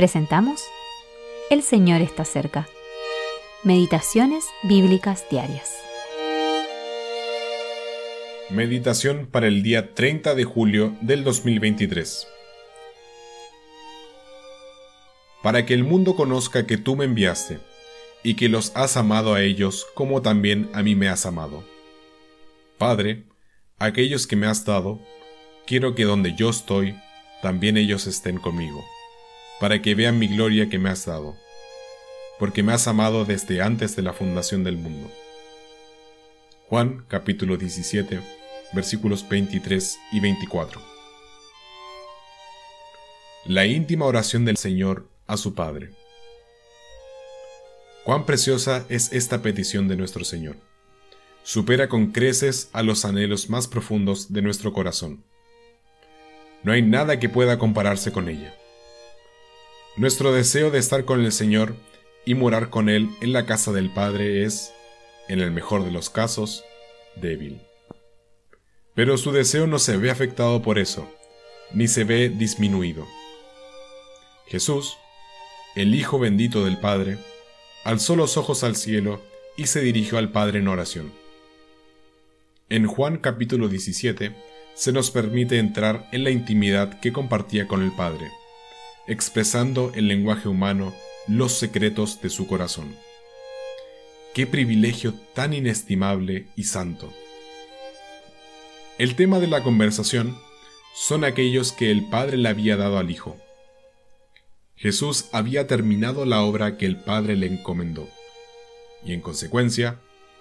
Presentamos El Señor está cerca. Meditaciones Bíblicas Diarias. Meditación para el día 30 de julio del 2023. Para que el mundo conozca que tú me enviaste, y que los has amado a ellos como también a mí me has amado. Padre, aquellos que me has dado, quiero que donde yo estoy, también ellos estén conmigo para que vean mi gloria que me has dado, porque me has amado desde antes de la fundación del mundo. Juan capítulo 17 versículos 23 y 24. La íntima oración del Señor a su Padre. Cuán preciosa es esta petición de nuestro Señor. Supera con creces a los anhelos más profundos de nuestro corazón. No hay nada que pueda compararse con ella. Nuestro deseo de estar con el Señor y morar con Él en la casa del Padre es, en el mejor de los casos, débil. Pero su deseo no se ve afectado por eso, ni se ve disminuido. Jesús, el Hijo bendito del Padre, alzó los ojos al cielo y se dirigió al Padre en oración. En Juan capítulo 17 se nos permite entrar en la intimidad que compartía con el Padre expresando en lenguaje humano los secretos de su corazón. Qué privilegio tan inestimable y santo. El tema de la conversación son aquellos que el Padre le había dado al Hijo. Jesús había terminado la obra que el Padre le encomendó, y en consecuencia,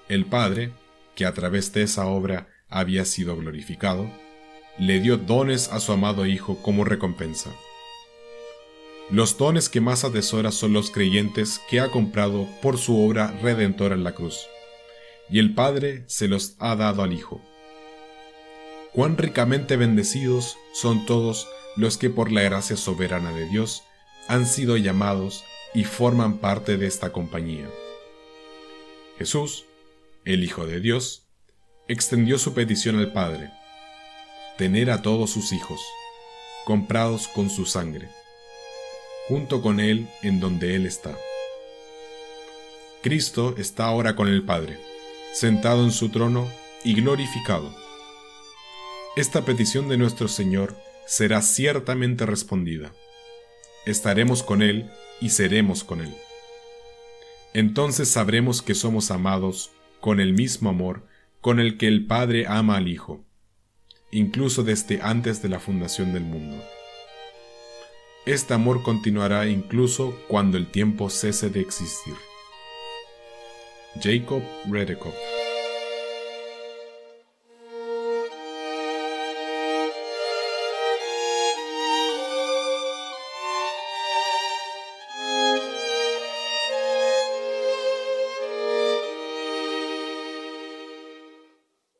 el Padre, que a través de esa obra había sido glorificado, le dio dones a su amado Hijo como recompensa. Los dones que más atesora son los creyentes que ha comprado por su obra redentora en la cruz, y el Padre se los ha dado al Hijo. Cuán ricamente bendecidos son todos los que por la gracia soberana de Dios han sido llamados y forman parte de esta compañía. Jesús, el Hijo de Dios, extendió su petición al Padre, tener a todos sus hijos, comprados con su sangre junto con Él en donde Él está. Cristo está ahora con el Padre, sentado en su trono y glorificado. Esta petición de nuestro Señor será ciertamente respondida. Estaremos con Él y seremos con Él. Entonces sabremos que somos amados con el mismo amor con el que el Padre ama al Hijo, incluso desde antes de la fundación del mundo. Este amor continuará incluso cuando el tiempo cese de existir. Jacob Redekop